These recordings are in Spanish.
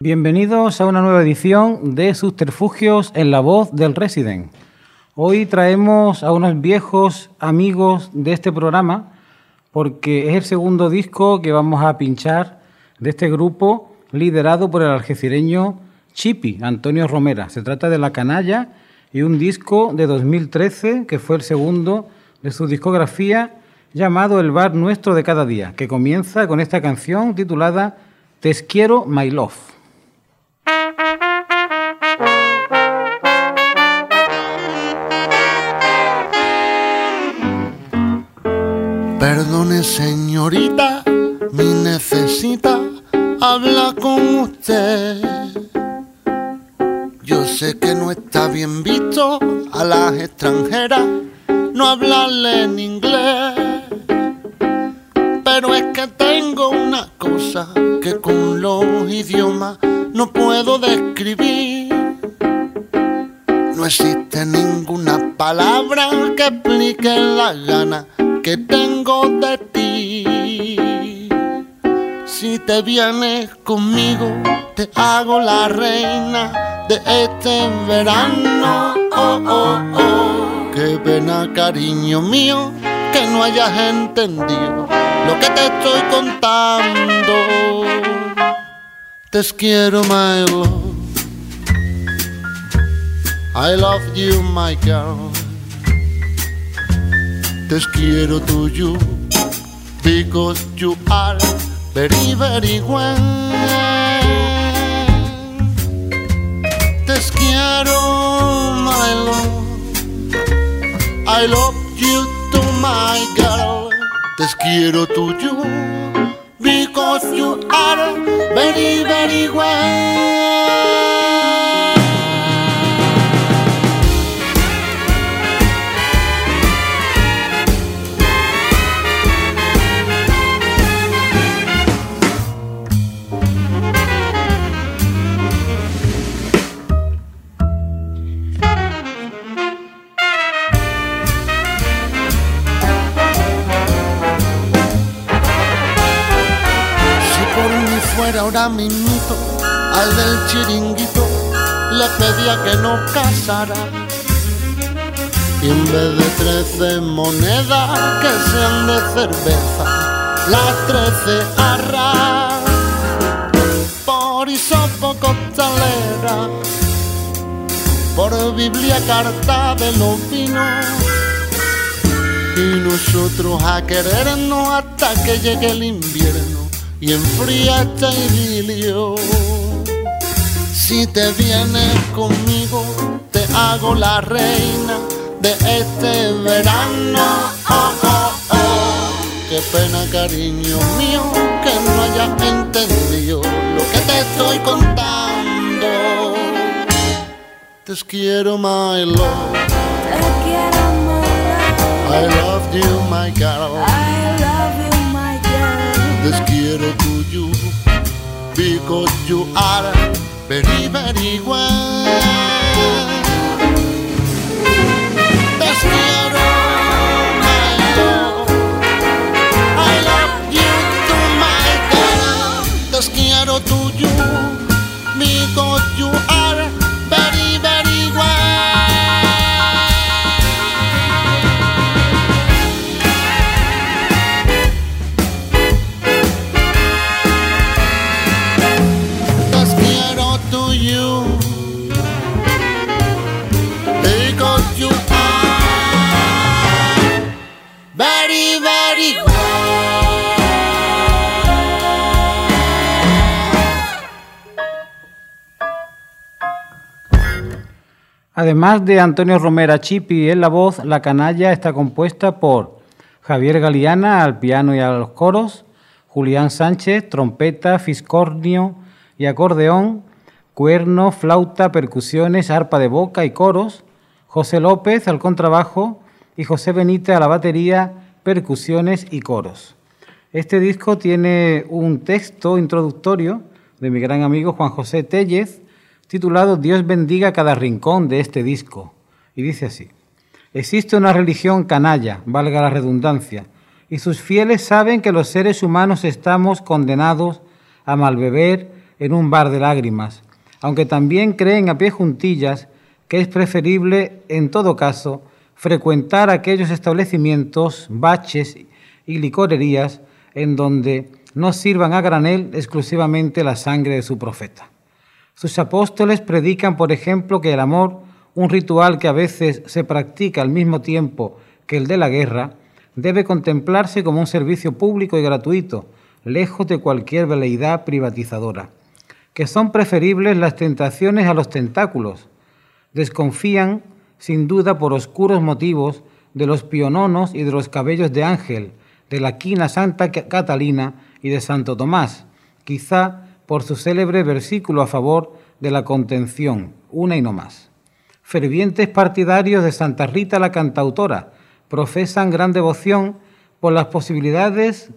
Bienvenidos a una nueva edición de Subterfugios en la voz del Resident. Hoy traemos a unos viejos amigos de este programa porque es el segundo disco que vamos a pinchar de este grupo liderado por el algecireño Chipi, Antonio Romera. Se trata de La Canalla y un disco de 2013 que fue el segundo de su discografía llamado El bar nuestro de cada día, que comienza con esta canción titulada Te quiero, my love. Perdone señorita, mi necesita habla con usted. Yo sé que no está bien visto a las extranjeras no hablarle en inglés. Pero es que tengo una cosa que con los idiomas no puedo describir. No existe ninguna palabra que explique la gana que tengo de ti. Si te vienes conmigo, te hago la reina de este verano. Oh, oh, oh. Qué pena, cariño mío, que no hayas entendido lo que te estoy contando. Te quiero, my love. I love you, my girl. Te quiero to you because you are very, very well. Te quiero, my love. I love you to my girl. Te quiero to you because you are very, very well. Ahora mismito al del chiringuito le pedía que no casara. Y en vez de trece monedas que sean de cerveza, las trece arras por hisopo costalera, por Biblia carta de los vinos. Y nosotros a querernos hasta que llegue el invierno y enfría este idilio. Si te vienes conmigo, te hago la reina de este verano. Oh, oh, oh. Qué pena, cariño mío, que no hayas entendido lo que te estoy contando. Te quiero, my love. Te quiero, my love. I love you, my girl. I. Quiero to you because you are very, very well. Además de Antonio Romera Chipi en la voz, la canalla está compuesta por Javier Galeana al piano y a los coros, Julián Sánchez, trompeta, fiscornio y acordeón, cuerno, flauta, percusiones, arpa de boca y coros, José López al contrabajo y José Benítez a la batería, percusiones y coros. Este disco tiene un texto introductorio de mi gran amigo Juan José Tellez, titulado Dios bendiga cada rincón de este disco. Y dice así, existe una religión canalla, valga la redundancia, y sus fieles saben que los seres humanos estamos condenados a malbeber en un bar de lágrimas, aunque también creen a pie juntillas que es preferible, en todo caso, frecuentar aquellos establecimientos, baches y licorerías en donde no sirvan a granel exclusivamente la sangre de su profeta. Sus apóstoles predican, por ejemplo, que el amor, un ritual que a veces se practica al mismo tiempo que el de la guerra, debe contemplarse como un servicio público y gratuito, lejos de cualquier veleidad privatizadora, que son preferibles las tentaciones a los tentáculos. Desconfían, sin duda, por oscuros motivos, de los piononos y de los cabellos de ángel, de la quina Santa Catalina y de Santo Tomás, quizá por su célebre versículo a favor de la contención, una y no más. Fervientes partidarios de Santa Rita la cantautora profesan gran devoción por las posibilidades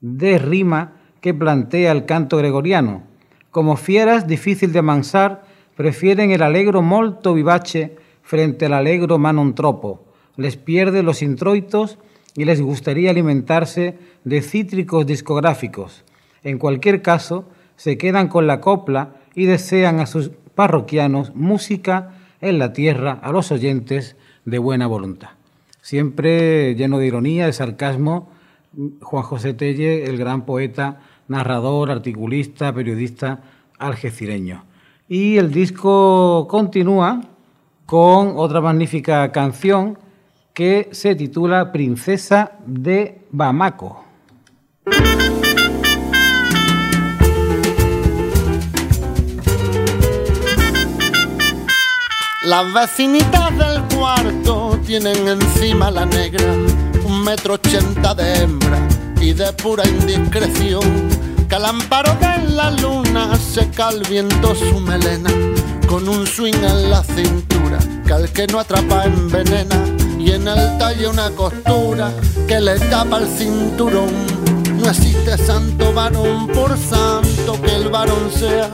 de rima que plantea el canto gregoriano. Como fieras difícil de amansar, prefieren el alegro molto vivace frente al alegro manontropo. Les pierde los introitos y les gustaría alimentarse de cítricos discográficos. En cualquier caso, se quedan con la copla y desean a sus parroquianos música en la tierra a los oyentes de buena voluntad. Siempre lleno de ironía, de sarcasmo, Juan José Telle, el gran poeta, narrador, articulista, periodista algecireño. Y el disco continúa con otra magnífica canción que se titula Princesa de Bamako. Las vecinitas del cuarto tienen encima la negra un metro ochenta de hembra y de pura indiscreción. Que al amparo de la luna seca el viento su melena con un swing en la cintura que al que no atrapa envenena y en el talle una costura que le tapa el cinturón. No existe santo varón por santo que el varón sea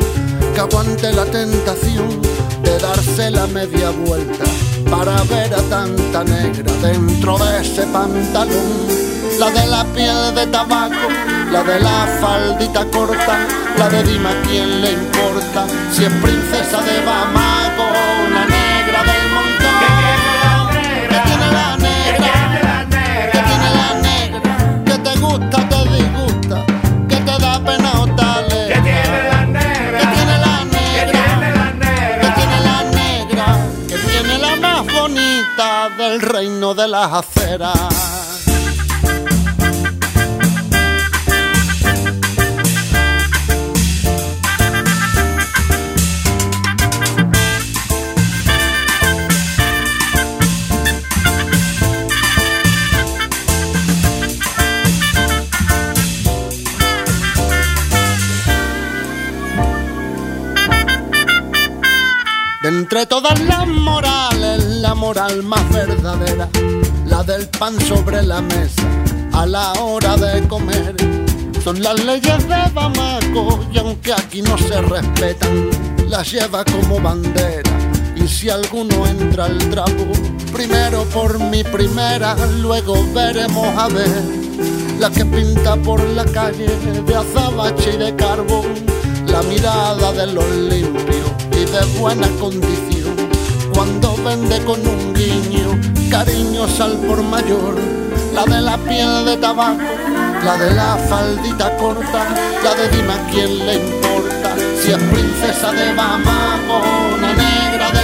que aguante la tentación de darse la media vuelta para ver a tanta negra dentro de ese pantalón. La de la piel de tabaco, la de la faldita corta, la de Dima, ¿quién le importa? Si es princesa de Bamako, del reino de las aceras. De entre todas las moral más verdadera, la del pan sobre la mesa a la hora de comer. Son las leyes de Bamako y aunque aquí no se respetan, las lleva como bandera. Y si alguno entra al trapo, primero por mi primera, luego veremos a ver la que pinta por la calle de azabache y de carbón, la mirada de los limpios y de buena condición. Cuando vende con un guiño, cariños al por mayor, la de la piel de tabaco, la de la faldita corta, la de Dima, ¿quién le importa? Si es princesa de Bamako, una negra del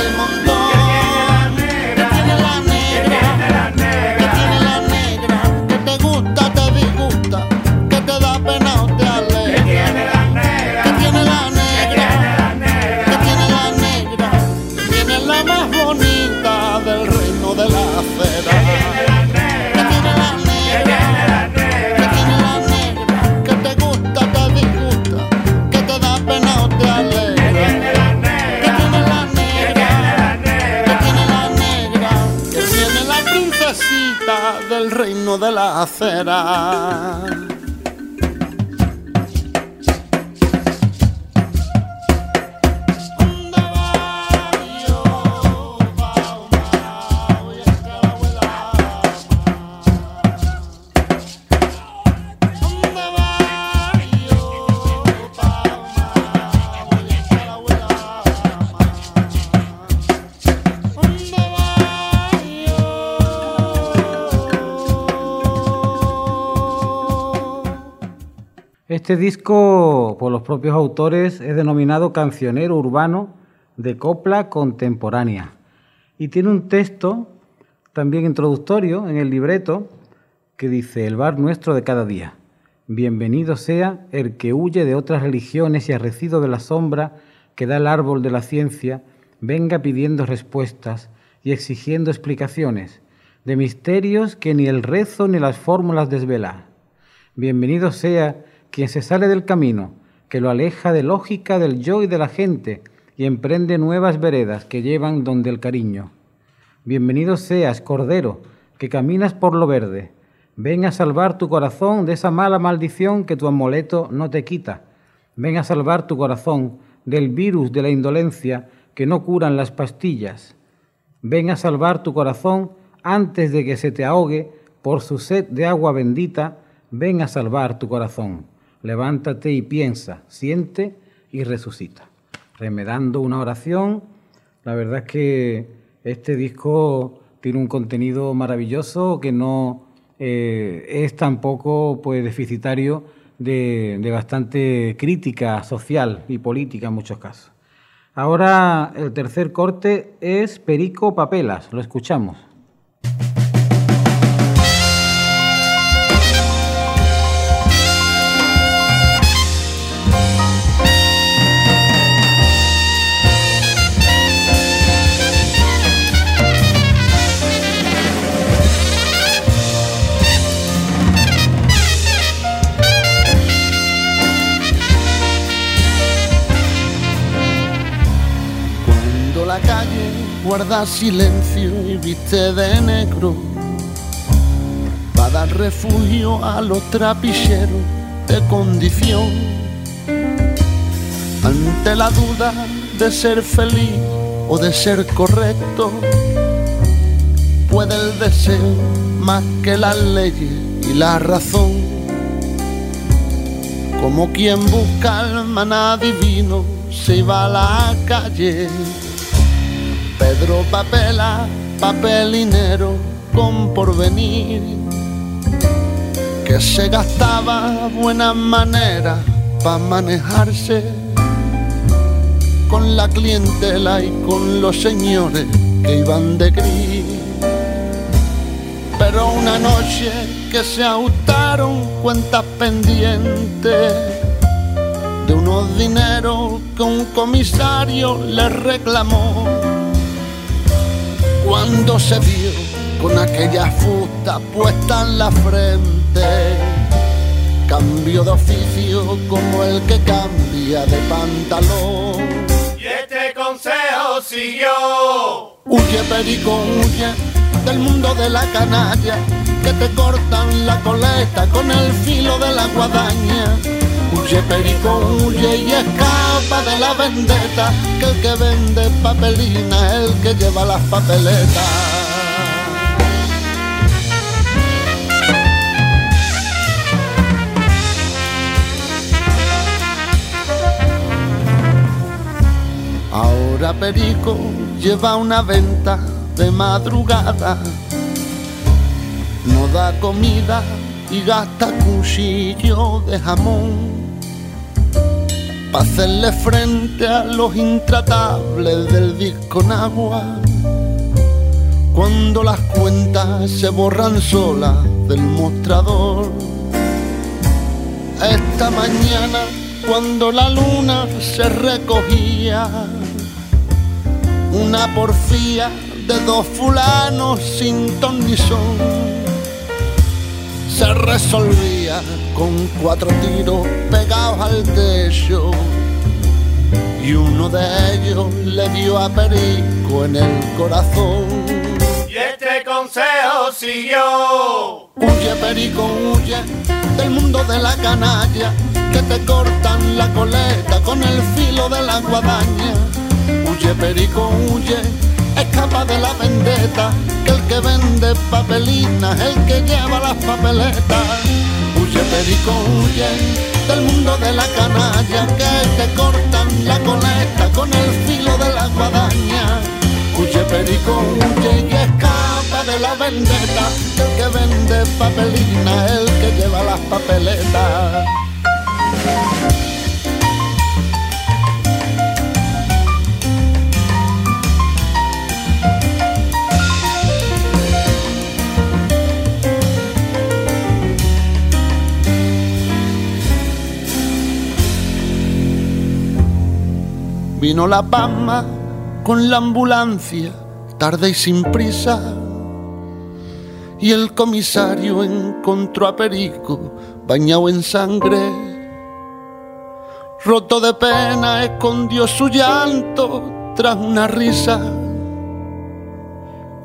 del reino de la acera. Este disco, por los propios autores, es denominado cancionero urbano de copla contemporánea y tiene un texto también introductorio en el libreto que dice el bar nuestro de cada día. Bienvenido sea el que huye de otras religiones y arrecido de la sombra que da el árbol de la ciencia, venga pidiendo respuestas y exigiendo explicaciones de misterios que ni el rezo ni las fórmulas desvela. Bienvenido sea quien se sale del camino, que lo aleja de lógica del yo y de la gente y emprende nuevas veredas que llevan donde el cariño. Bienvenido seas, Cordero, que caminas por lo verde. Ven a salvar tu corazón de esa mala maldición que tu amuleto no te quita. Ven a salvar tu corazón del virus de la indolencia que no curan las pastillas. Ven a salvar tu corazón antes de que se te ahogue por su sed de agua bendita. Ven a salvar tu corazón. Levántate y piensa, siente y resucita. Remedando una oración, la verdad es que este disco tiene un contenido maravilloso que no eh, es tampoco pues, deficitario de, de bastante crítica social y política en muchos casos. Ahora el tercer corte es Perico Papelas, lo escuchamos. Guarda silencio y viste de negro, va a dar refugio a los trapicheros de condición. Ante la duda de ser feliz o de ser correcto, puede el deseo más que las leyes y la razón. Como quien busca el maná divino se iba a la calle. Pedro Papela, papelinero con porvenir, que se gastaba buenas maneras para manejarse con la clientela y con los señores que iban de gris. Pero una noche que se ajustaron cuentas pendientes de unos dineros que un comisario le reclamó. Cuando se vio con aquella fusta puesta en la frente, cambió de oficio como el que cambia de pantalón. Y este consejo siguió. Huye perico, huye del mundo de la canalla, que te cortan la coleta con el filo de la guadaña. Huye perico, huye y escapa de la vendetta, que el que vende papelina es el que lleva las papeletas. Ahora Perico lleva una venta de madrugada, no da comida y gasta cuchillo de jamón para hacerle frente a los intratables del disco Nagua. Cuando las cuentas se borran solas del mostrador. Esta mañana, cuando la luna se recogía, una porfía de dos fulanos sin ton ni son se resolvía con cuatro tiros pegados al techo y uno de ellos le dio a Perico en el corazón. Y este consejo siguió. Huye Perico, huye del mundo de la canalla que te cortan la coleta con el filo de la guadaña. Huye Perico, huye, escapa de la vendetta, que el que vende papelina es el que lleva las papeletas. Perico, huye del mundo de la canalla que te cortan la coleta con el filo de la guadaña. Huye Perico, huye y escapa de la vendetta, el que vende papelina el que lleva las papeletas. Vino la Pama con la ambulancia, tarde y sin prisa. Y el comisario encontró a Perico bañado en sangre. Roto de pena, escondió su llanto tras una risa.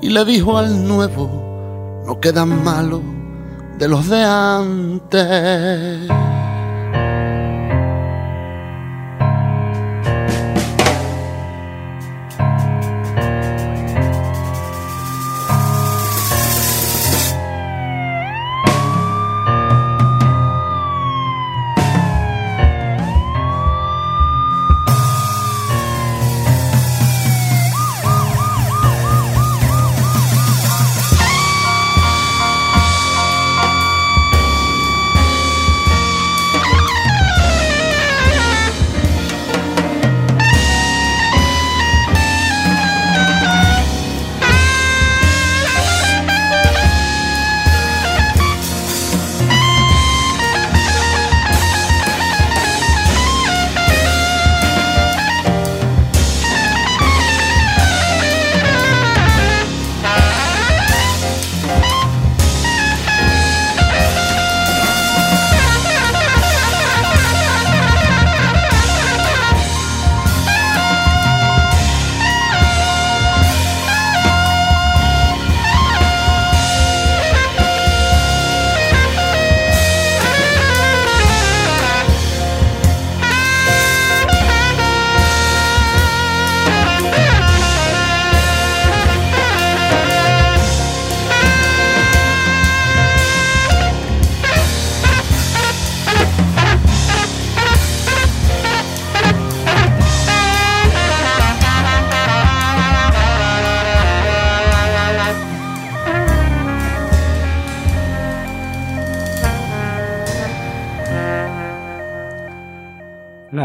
Y le dijo al nuevo, no quedan malos de los de antes.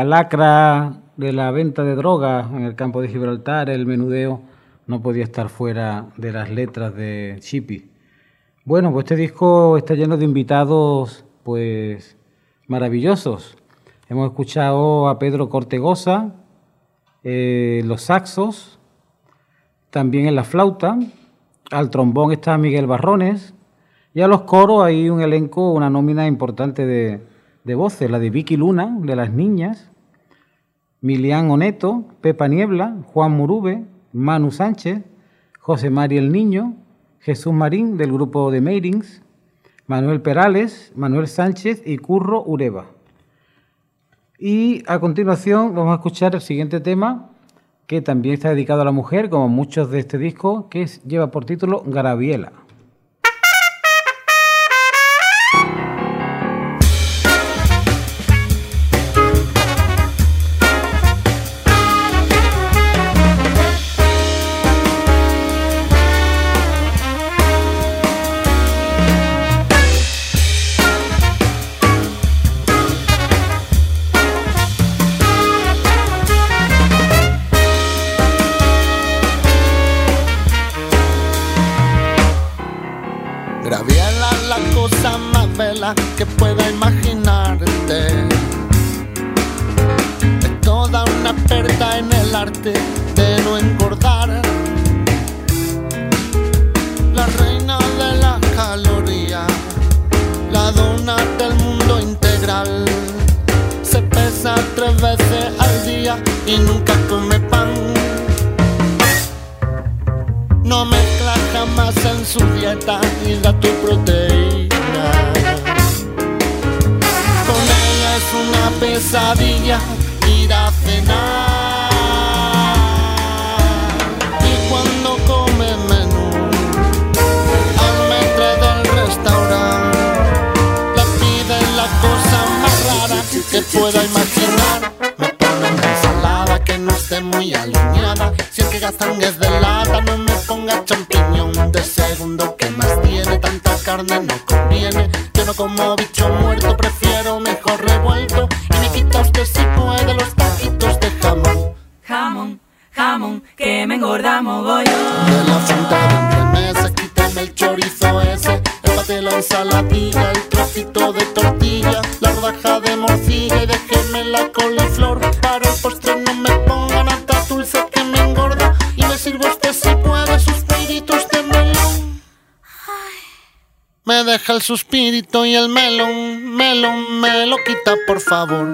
La lacra de la venta de drogas en el campo de Gibraltar, el menudeo, no podía estar fuera de las letras de Chippy. Bueno, pues este disco está lleno de invitados, pues maravillosos. Hemos escuchado a Pedro Cortegosa, eh, los saxos, también en la flauta, al trombón está Miguel Barrones, y a los coros hay un elenco, una nómina importante de, de voces, la de Vicky Luna, de las niñas, Milián Oneto, Pepa Niebla, Juan Murube, Manu Sánchez, José María el Niño, Jesús Marín del grupo de Meirings, Manuel Perales, Manuel Sánchez y Curro Ureba. Y a continuación vamos a escuchar el siguiente tema que también está dedicado a la mujer, como muchos de este disco, que lleva por título Garabiela. Suspirito y el melón, melón, me lo quita por favor.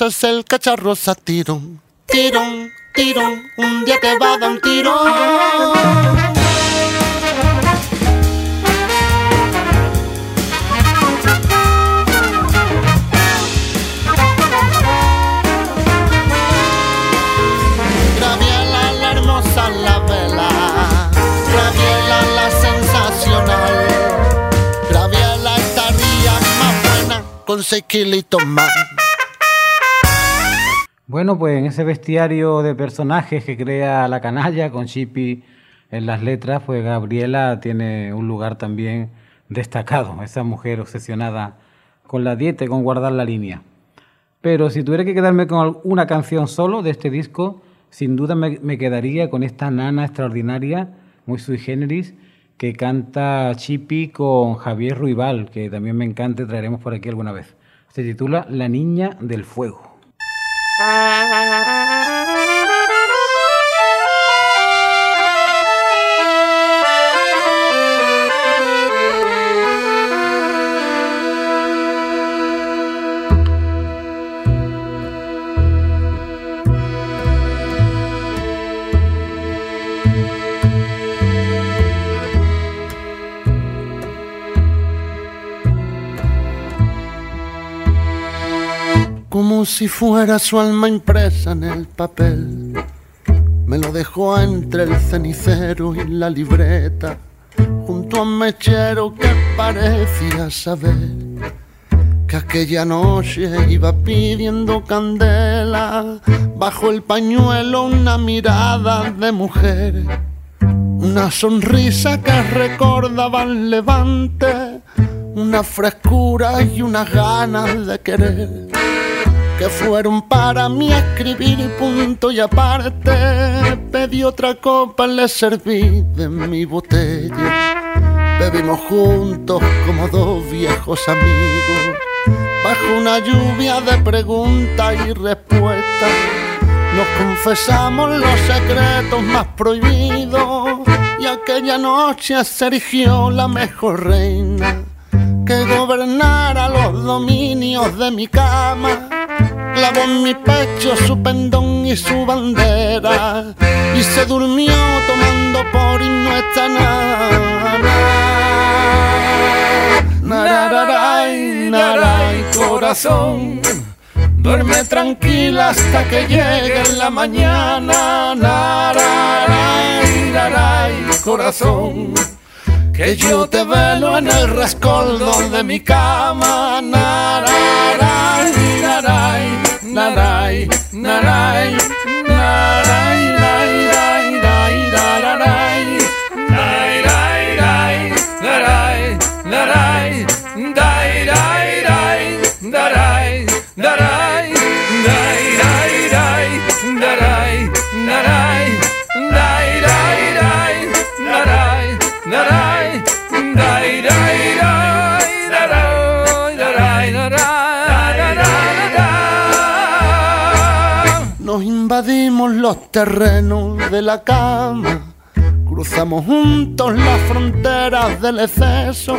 Es el cacharro tirón. Tirón, tirón, un día te va a dar un tirón. Graviela la hermosa la vela, Graviela la sensacional, Graviela estaría más buena con seis kilitos más. Bueno, pues en ese bestiario de personajes que crea la canalla con Chippy en las letras, pues Gabriela tiene un lugar también destacado, esa mujer obsesionada con la dieta y con guardar la línea. Pero si tuviera que quedarme con una canción solo de este disco, sin duda me, quedaría con esta nana extraordinaria, muy sui generis, que canta Chippy con Javier Ruibal, que también me encanta y traeremos por aquí alguna vez. Se titula La Niña del Fuego. Thank you. Si fuera su alma impresa en el papel. Me lo dejó entre el cenicero y la libreta, junto a un mechero que parecía saber que aquella noche iba pidiendo candela, bajo el pañuelo una mirada de mujer, una sonrisa que recordaba el levante, una frescura y unas ganas de querer que fueron para mí a escribir y punto y aparte. Pedí otra copa, le serví de mi botella. Bebimos juntos como dos viejos amigos, bajo una lluvia de preguntas y respuestas. Nos confesamos los secretos más prohibidos y aquella noche se erigió la mejor reina que gobernara los dominios de mi cama. Clavó en mi pecho su pendón y su bandera y se durmió tomando por esta nana. Nararay, naray, corazón. Duerme tranquila hasta que llegue la mañana. Nararay, naray, corazón que yo te velo en el rescoldo de mi cama. Nararay, naray, naray, naray, naray, naray, naray, naray, naray, naray, naray, naray, invadimos los terrenos de la cama, cruzamos juntos las fronteras del exceso,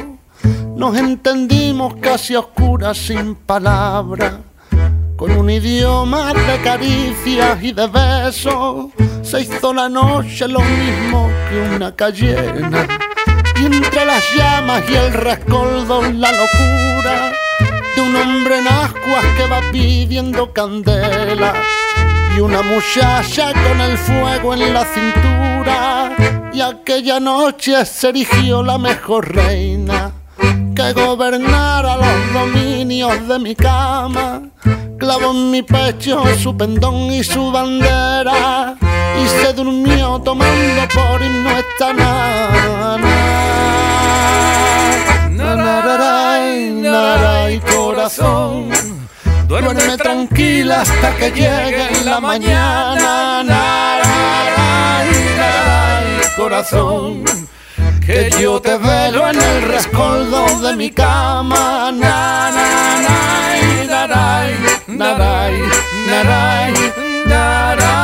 nos entendimos casi oscuras sin palabras. Con un idioma de caricias y de besos se hizo la noche lo mismo que una cayena. Y entre las llamas y el rescoldo la locura de un hombre en ascuas que va pidiendo candela y una muchacha con el fuego en la cintura. Y aquella noche se erigió la mejor reina que gobernara los dominios de mi cama. Clavó en mi pecho su pendón y su bandera y se durmió tomando por esta nana. Nararay, naray, corazón. Duerme tranquila hasta que llegue la mañana. Naray, naray, corazón. Que yo te velo en el rescoldo de mi cama. Naray, naray, naray, naray, naray,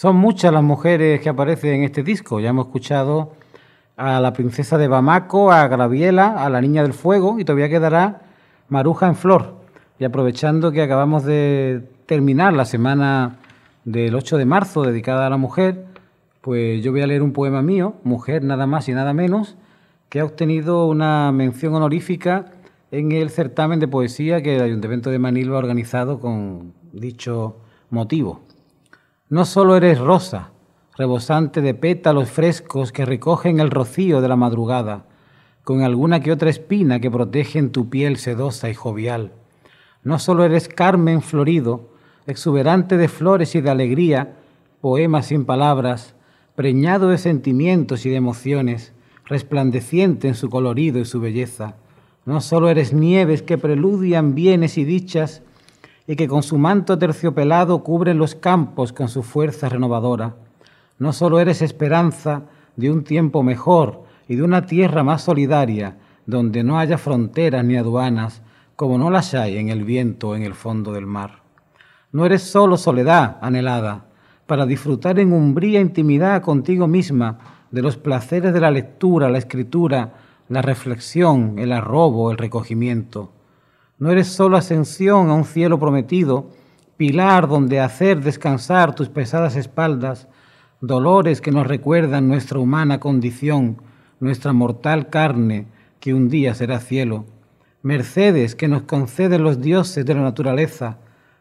Son muchas las mujeres que aparecen en este disco. Ya hemos escuchado a la princesa de Bamako, a Graviela, a la niña del fuego y todavía quedará Maruja en flor. Y aprovechando que acabamos de terminar la semana del 8 de marzo dedicada a la mujer, pues yo voy a leer un poema mío, Mujer nada más y nada menos, que ha obtenido una mención honorífica en el certamen de poesía que el Ayuntamiento de Manilva ha organizado con dicho motivo. No solo eres rosa, rebosante de pétalos frescos que recogen el rocío de la madrugada, con alguna que otra espina que protege en tu piel sedosa y jovial. No solo eres Carmen florido, exuberante de flores y de alegría, poema sin palabras, preñado de sentimientos y de emociones, resplandeciente en su colorido y su belleza. No solo eres nieves que preludian bienes y dichas, y que con su manto terciopelado cubren los campos con su fuerza renovadora. No solo eres esperanza de un tiempo mejor y de una tierra más solidaria, donde no haya fronteras ni aduanas, como no las hay en el viento o en el fondo del mar. No eres solo soledad anhelada, para disfrutar en umbría intimidad contigo misma de los placeres de la lectura, la escritura, la reflexión, el arrobo, el recogimiento. No eres solo ascensión a un cielo prometido, pilar donde hacer descansar tus pesadas espaldas, dolores que nos recuerdan nuestra humana condición, nuestra mortal carne que un día será cielo, mercedes que nos conceden los dioses de la naturaleza,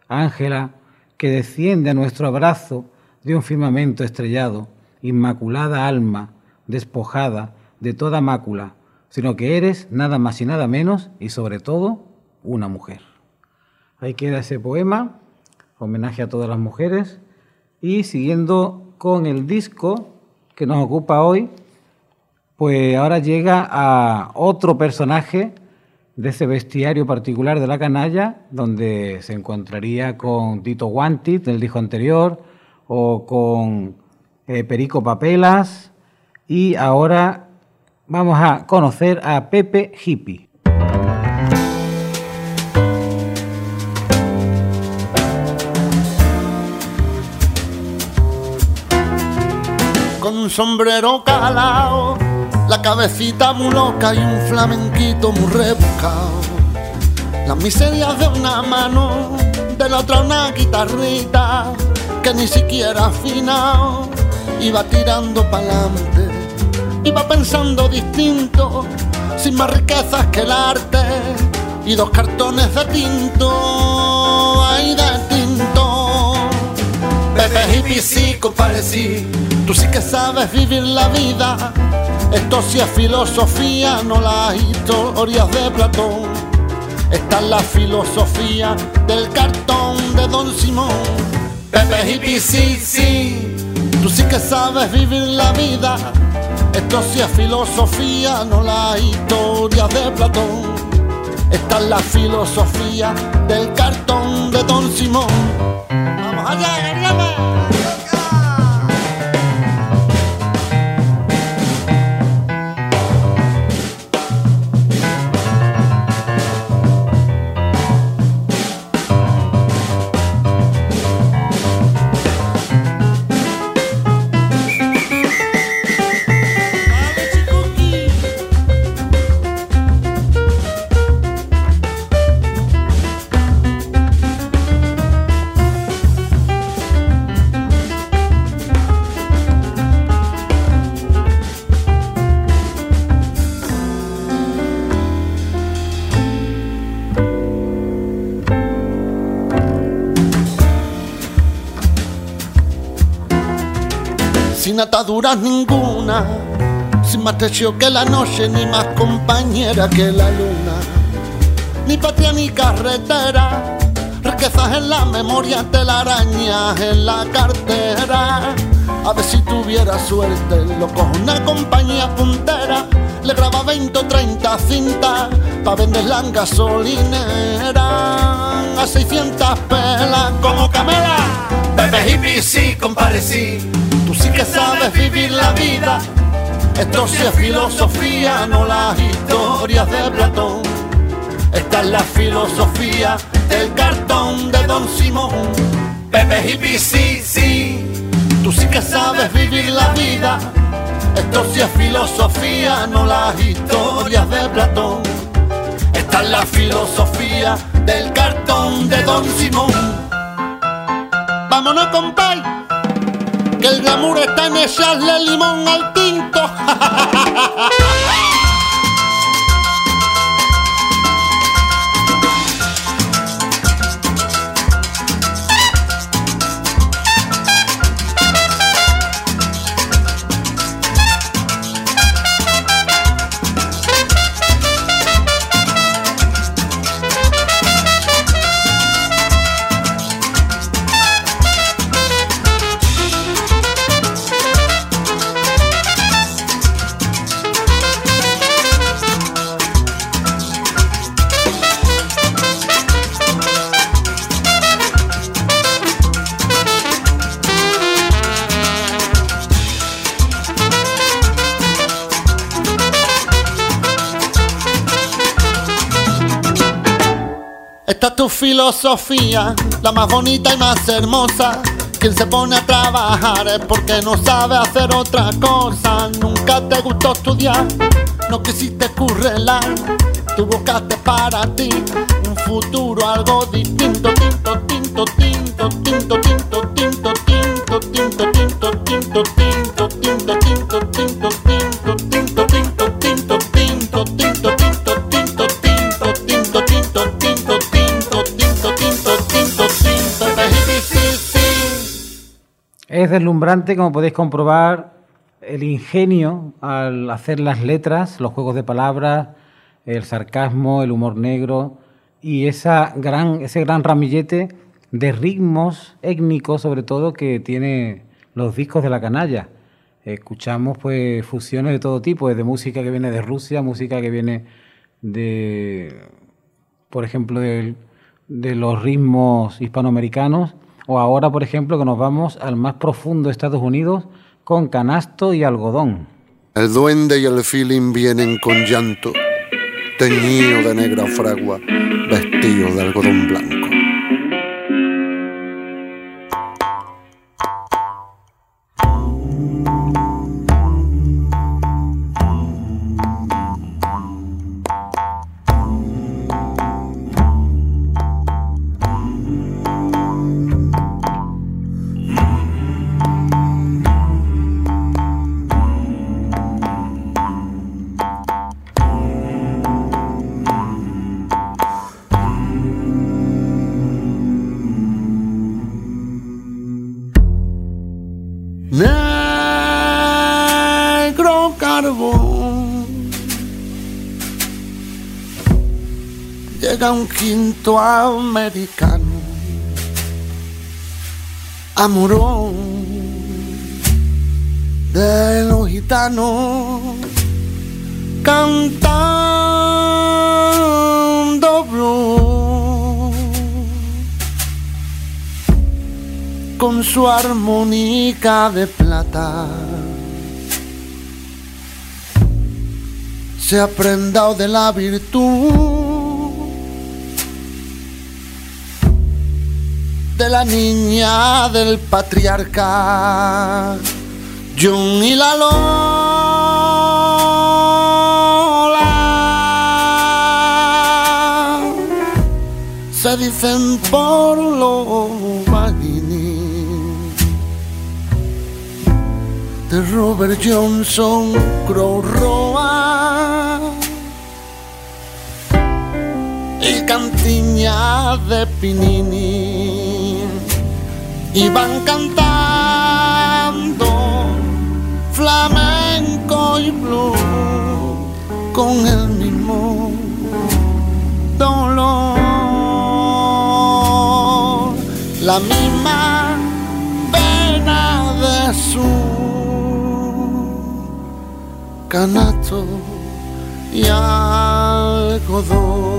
Ángela que desciende a nuestro abrazo de un firmamento estrellado, inmaculada alma, despojada de toda mácula, sino que eres nada más y nada menos y sobre todo una mujer. Ahí queda ese poema, homenaje a todas las mujeres, y siguiendo con el disco que nos ocupa hoy, pues ahora llega a otro personaje de ese bestiario particular de la canalla, donde se encontraría con Tito Guantit, del disco anterior, o con eh, Perico Papelas, y ahora vamos a conocer a Pepe Hippie. Sombrero calao, la cabecita muy loca y un flamenquito muy rebuscado. Las miserias de una mano, de la otra una guitarrita que ni siquiera afinado iba tirando pa'lante, iba pensando distinto, sin más riquezas que el arte y dos cartones de tinto, ay de. Hippie sí, compadre sí, tú sí que sabes vivir la vida, esto sí es filosofía, no las historias de Platón. Esta es la filosofía del cartón de Don Simón. Pepe hippie sí, sí, tú sí que sabes vivir la vida. Esto sí es filosofía, no la historia de Platón. Esta es la filosofía del cartón de Don Simón. Oke, ini apa? Sin ataduras ninguna, sin más techo que la noche, ni más compañera que la luna, ni patria ni carretera, riquezas en la memoria, telarañas en la cartera. A ver si tuviera suerte, loco, una compañía puntera, le graba 20 o 30 cintas, pa' venderla en gasolinera, a 600 pelas como camela. Pepe hippie sí, compadre sí. Tú sí que sabes vivir la vida. Esto sí es filosofía, no las historias de Platón. Esta es la filosofía del cartón de Don Simón. Pepe hippie sí, sí. Tú sí que sabes vivir la vida. Esto sí es filosofía, no las historias de Platón. Esta es la filosofía del cartón de Don Simón. Vámonos, compay, que el glamour está en echarle limón al tinto. tu filosofía, la más bonita y más hermosa. Quien se pone a trabajar es porque no sabe hacer otra cosa. Nunca te gustó estudiar, no quisiste currelar. Tú buscaste para ti un futuro algo distinto. Tinto, tinto, tinto, tinto, tinto, tinto, tinto, tinto, tinto. tinto, Es deslumbrante, como podéis comprobar, el ingenio al hacer las letras, los juegos de palabras, el sarcasmo, el humor negro y esa gran, ese gran ramillete de ritmos étnicos, sobre todo, que tiene los discos de la canalla. Escuchamos pues fusiones de todo tipo, desde música que viene de Rusia, música que viene de, por ejemplo, de, de los ritmos hispanoamericanos, o ahora, por ejemplo, que nos vamos al más profundo de Estados Unidos con canasto y algodón. El duende y el feeling vienen con llanto, teñido de negra fragua, vestido de algodón blanco. Un quinto americano, amorón. De los gitanos, cantando blues con su armónica de plata. Se ha prendado de la virtud de la niña del patriarca. John y la Lola se dicen por los de Robert Johnson, Crow Roa. Y cantiña de Pinini. Y van cantando flamenco y blues con el mismo dolor, la misma pena de su κανάτο για κοδό.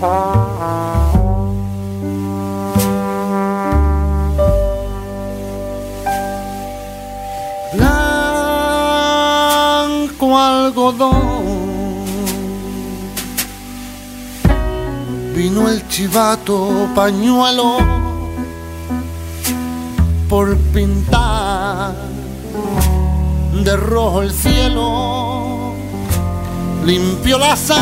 Oh. Chivato pañuelo por pintar de rojo el cielo, limpió la sangre,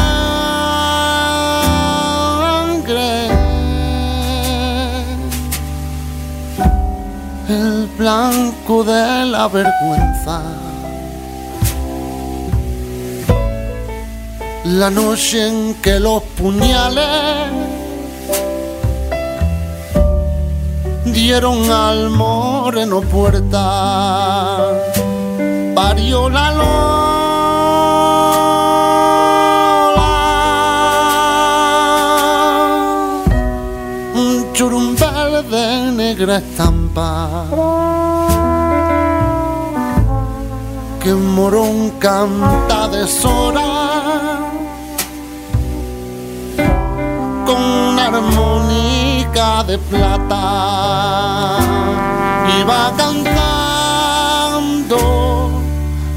el blanco de la vergüenza la noche en que los puñales dieron al moreno puerta, parió la lola, un churumbel de negra estampa. Que morón canta de sola con una de plata iba cantando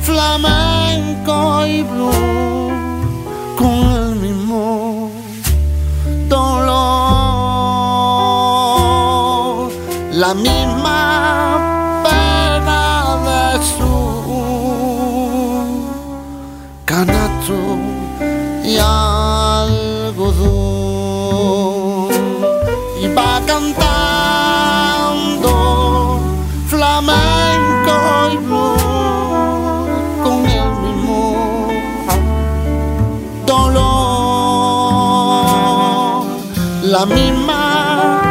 flamenco y blues con el mismo dolor, la misma la misma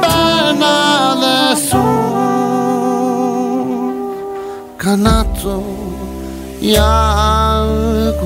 pena de su canasto y algodón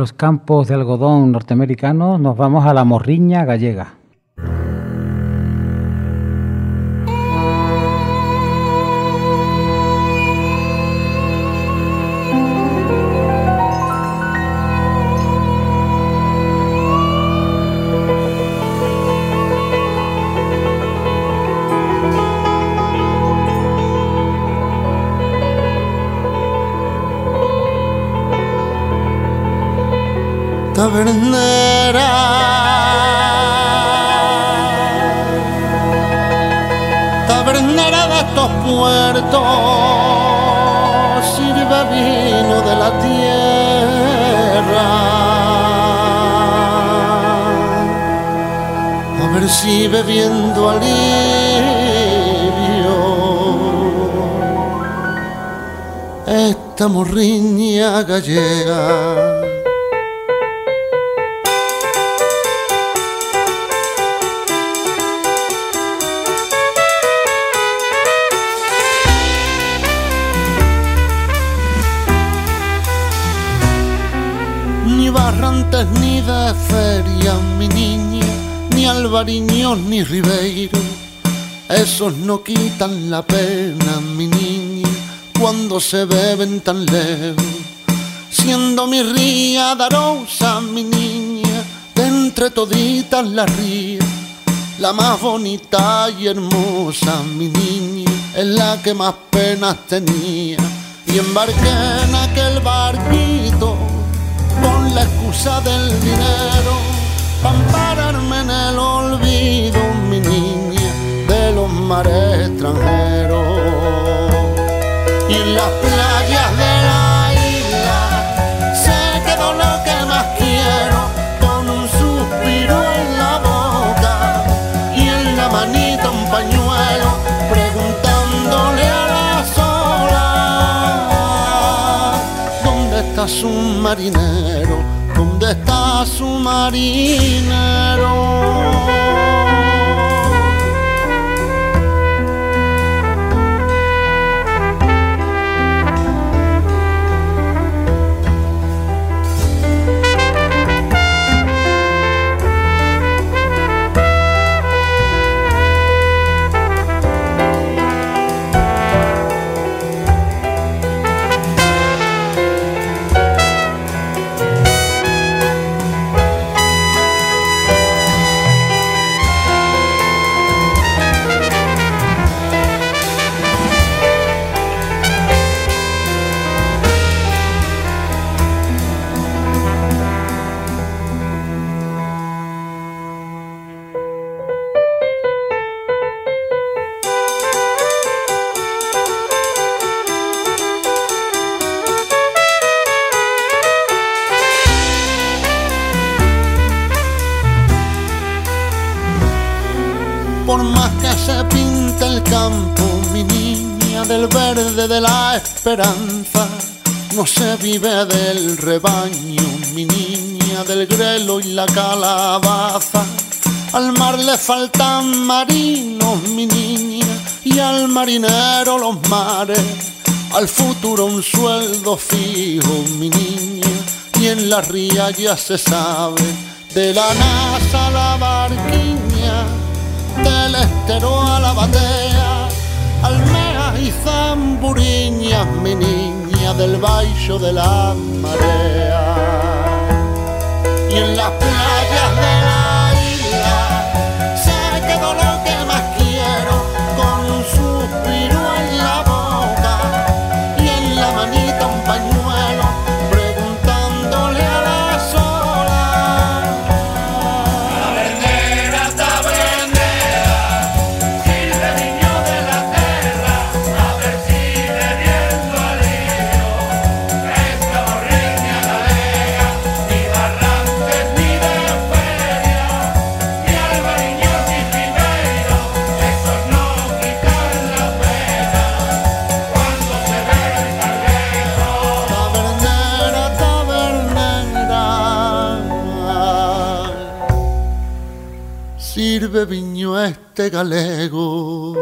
los campos de algodón norteamericanos nos vamos a la morriña gallega. Tabernera. Tabernera de estos puertos, sirve vino de la tierra. A ver si bebiendo alivio esta morriña gallega. Ni ribeiro. Esos no quitan la pena, mi niña, cuando se beben tan lejos. Siendo mi ría darosa, mi niña, de entre toditas las rías, la más bonita y hermosa, mi niña, es la que más penas tenía. Y embarqué en aquel barquito con la excusa del dinero para ampararme en el olvido, mi niña, de los mares extranjeros y en las playas de la isla se quedó lo que más quiero con un suspiro en la boca y en la manita un pañuelo preguntándole a la sola ¿Dónde está su marinero? ¿Dónde está su marinero? No se vive del rebaño, mi niña del grelo y la calabaza. Al mar le faltan marinos, mi niña, y al marinero los mares. Al futuro un sueldo fijo, mi niña, y en la ría ya se sabe. De la NASA a la barquiña, del estero a la batea, y zamburiñas, mi niña, del baixo de la marea. Y en las playas de sirve viño a este galego.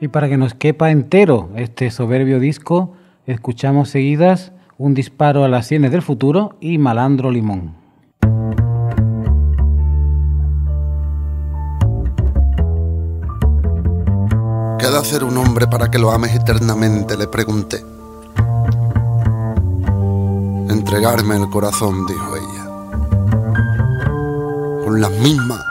Y para que nos quepa entero este soberbio disco, escuchamos seguidas Un disparo a las sienes del futuro y Malandro Limón. ¿Qué ha de hacer un hombre para que lo ames eternamente? Le pregunté. Entregarme el corazón, dijo ella. Con las mismas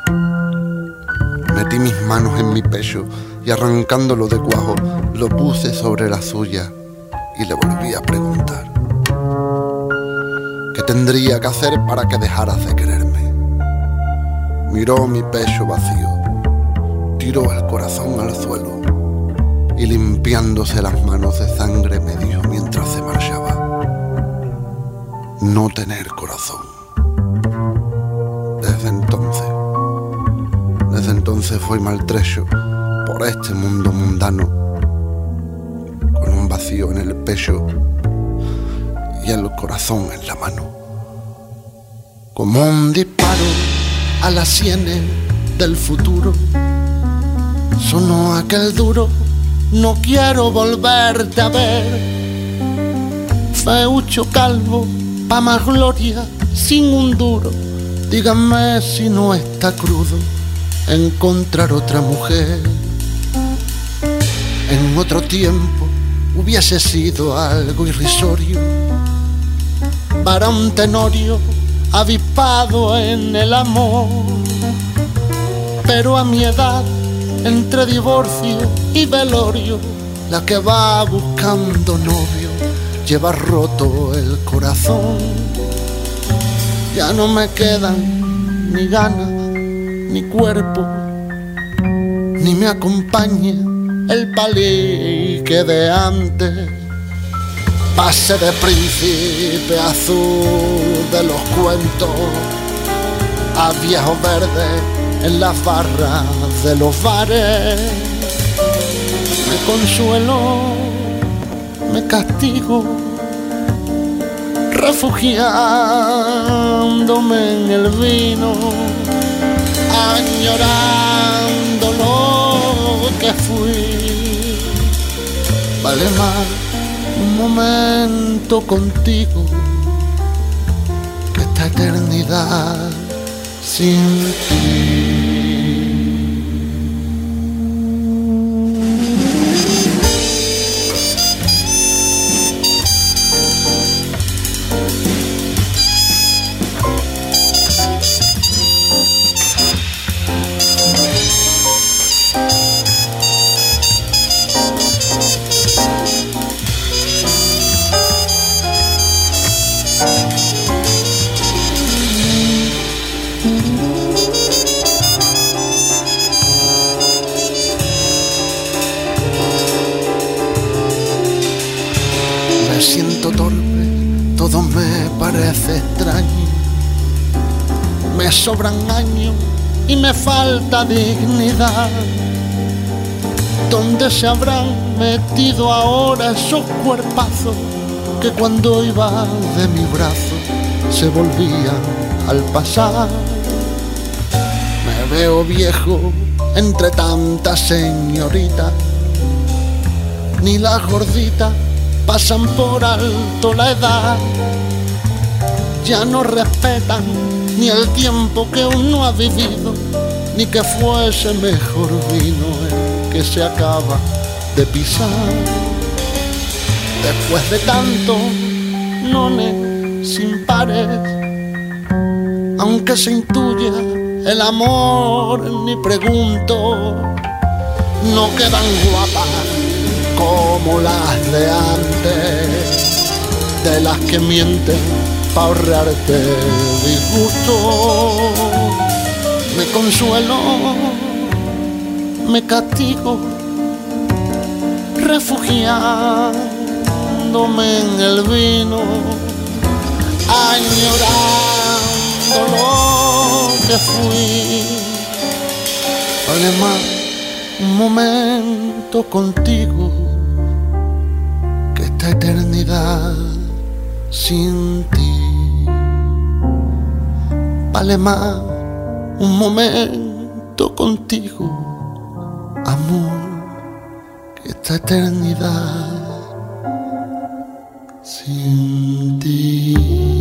metí mis manos en mi pecho y arrancándolo de cuajo lo puse sobre la suya y le volví a preguntar. ¿Qué tendría que hacer para que dejaras de quererme? Miró mi pecho vacío, tiró el corazón al suelo y limpiándose las manos de sangre me dijo mientras se marchaba, no tener corazón. Desde entonces, desde entonces fui maltrecho por este mundo mundano, con un vacío en el pecho y el corazón en la mano. Como un disparo a las sienes del futuro, sonó aquel duro no quiero volverte a ver. Feucho calvo, pa' más gloria, sin un duro. Díganme si no está crudo encontrar otra mujer. En otro tiempo hubiese sido algo irrisorio. Varón tenorio, avispado en el amor. Pero a mi edad entre divorcio y velorio, la que va buscando novio lleva roto el corazón. Ya no me quedan ni ganas, ni cuerpo, ni me acompaña el palique de antes. Pase de príncipe azul de los cuentos a viejo verde en las barras de los bares. Me consuelo, me castigo, refugiándome en el vino, añorando lo que fui. Vale más un momento contigo que esta eternidad sin ti. Sobran años y me falta dignidad. ¿Dónde se habrán metido ahora esos cuerpazos que cuando iba de mi brazo se volvían al pasar? Me veo viejo entre tantas señoritas, ni las gorditas pasan por alto la edad, ya no respetan ni el tiempo que uno ha vivido, ni que fuese mejor vino el que se acaba de pisar. Después de tanto, nones sin pares, aunque se intuya el amor, ni pregunto, no quedan guapas como las de antes, de las que mienten para ahorrarte disgusto. Me consuelo, me castigo, refugiándome en el vino, añorando lo que fui. Vale más un momento contigo que esta eternidad sin ti. Vale más un momento contigo, amor, que esta eternidad sin ti.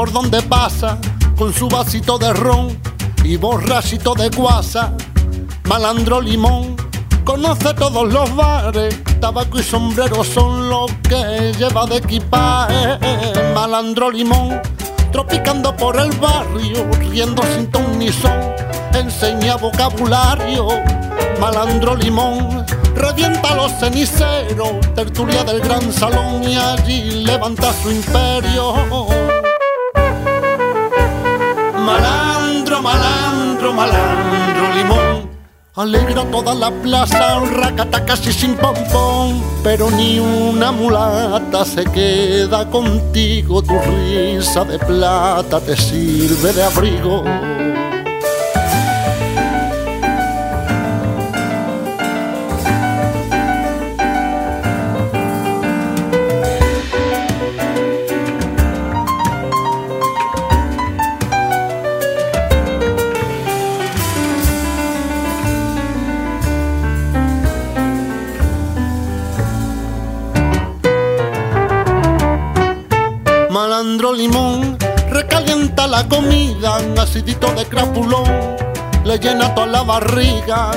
Por donde pasa con su vasito de ron y borrachito de guasa. Malandro limón conoce todos los bares, tabaco y sombrero son lo que lleva de equipaje. Malandro limón tropicando por el barrio, riendo sin ton ni son, enseña vocabulario. Malandro limón revienta los ceniceros, tertulia del gran salón y allí levanta su imperio. Malandro, malandro, malandro, limón. Alegra toda la plaza, racata casi sin pompón, pero ni una mulata se queda contigo, tu risa de plata te sirve de abrigo. Acidito de crapulón, le llena toda la barriga.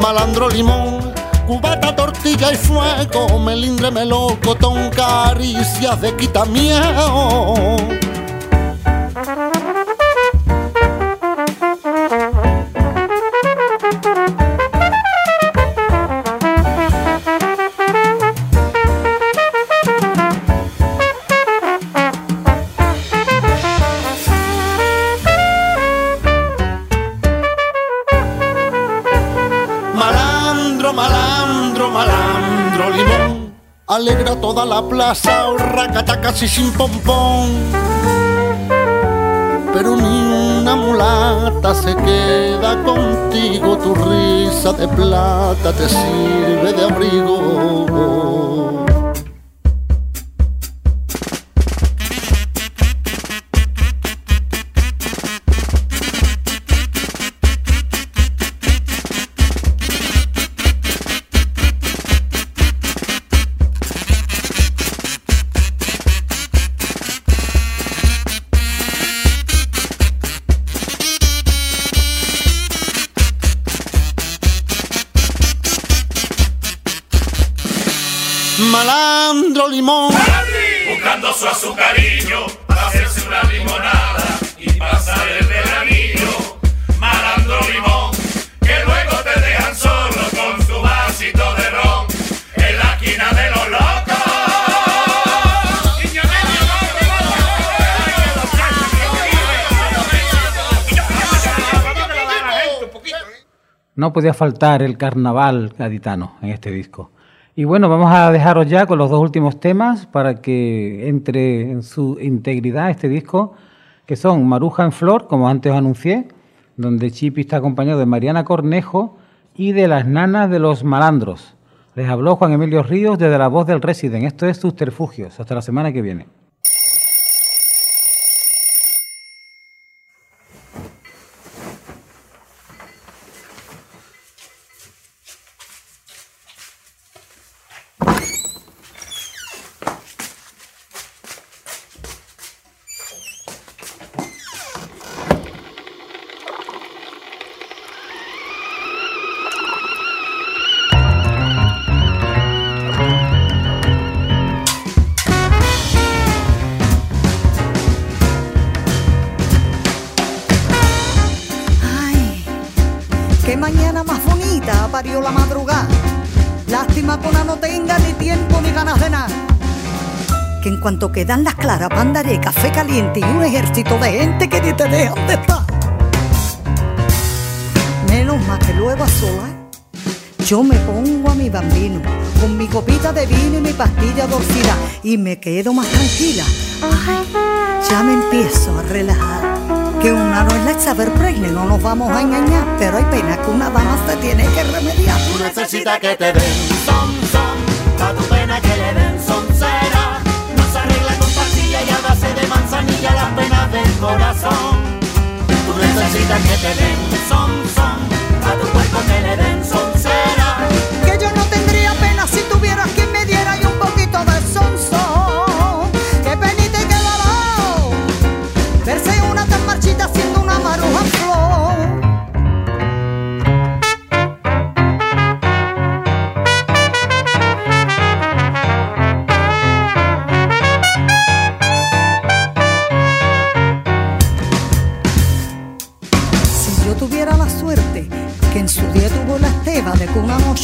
Malandro limón, cubata, tortilla y fuego, melindre, melocotón, caricias de quitamiedo. Plaza, racata casi sin pompón. Pero ni una mulata se queda contigo, tu risa de plata te sirve de abrigo. Podía faltar el carnaval gaditano en este disco. Y bueno, vamos a dejaros ya con los dos últimos temas para que entre en su integridad este disco, que son Maruja en Flor, como antes anuncié, donde Chipi está acompañado de Mariana Cornejo y de las nanas de los malandros. Les habló Juan Emilio Ríos desde la voz del Resident. Esto es Subterfugios. Hasta la semana que viene. Quedan las claras, pandaré café caliente y un ejército de gente que ni te dejan de estar. Menos más que luego a solas, yo me pongo a mi bambino con mi copita de vino y mi pastilla dorcida y me quedo más tranquila. Ya me empiezo a relajar. Que una no es la saber pregne, no nos vamos a engañar, pero hay pena que una dama se tiene que remediar. Tú necesitas que te den son, son, pa' tu pena que le den del corazón. Tú necesitas que te den son, son, pa' tu cuerpo que le den son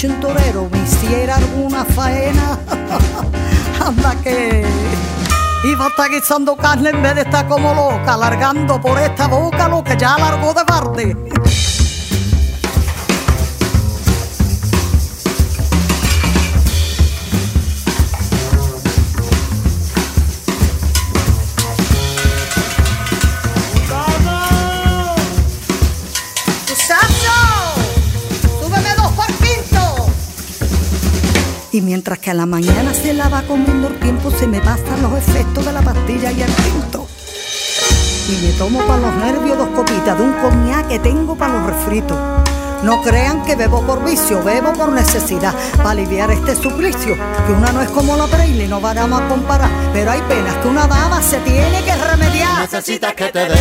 noche un torero me hiciera alguna faena, anda que iba a estar guisando carne en vez de estar como loca, alargando por esta boca lo que ya largó de barde. Y mientras que a la mañana se la va comiendo el tiempo, se me pasan los efectos de la pastilla y el tinto. Y me tomo para los nervios dos copitas de un coñac que tengo para los refritos. No crean que bebo por vicio, bebo por necesidad, para aliviar este suplicio. Que una no es como la Braille, no vamos a comparar. Pero hay penas que una dama se tiene que remediar. Necesitas que te den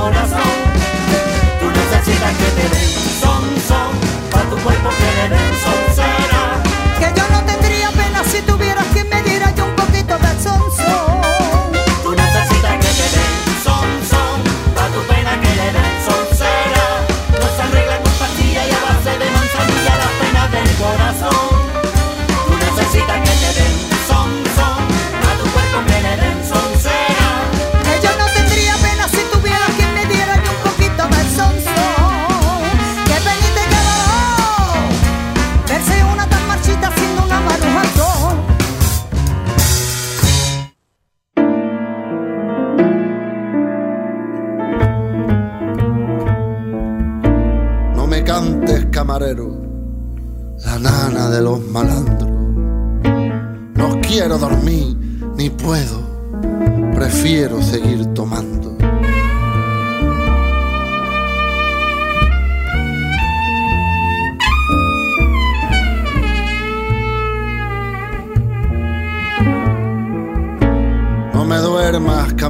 corazón. Tú necesitas que te den son, son, pa' tu cuerpo que le den son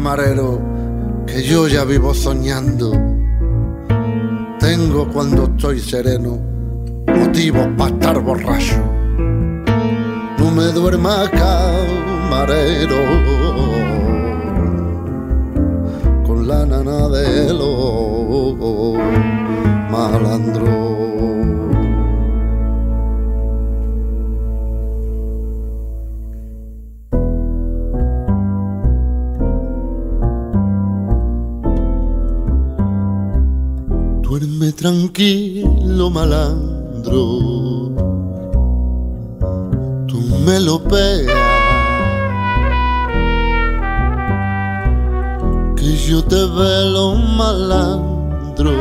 camarero, que yo ya vivo soñando. tengo cuando estoy sereno motivos para estar borracho. No me duerma camarero con la nana de los malandro. Tranquilo, malandro. Tú me lo peas. Que yo te velo, malandro.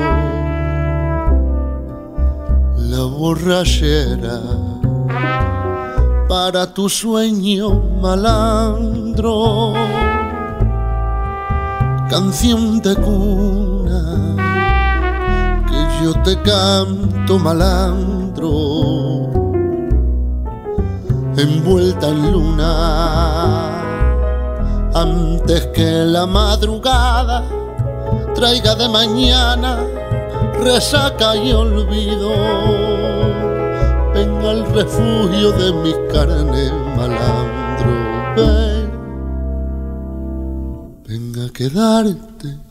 La borrachera para tu sueño, malandro. Canción de cuna yo te canto malandro, envuelta en luna, antes que la madrugada traiga de mañana resaca y olvido. Venga al refugio de mis carnes, malandro, ven, venga a quedarte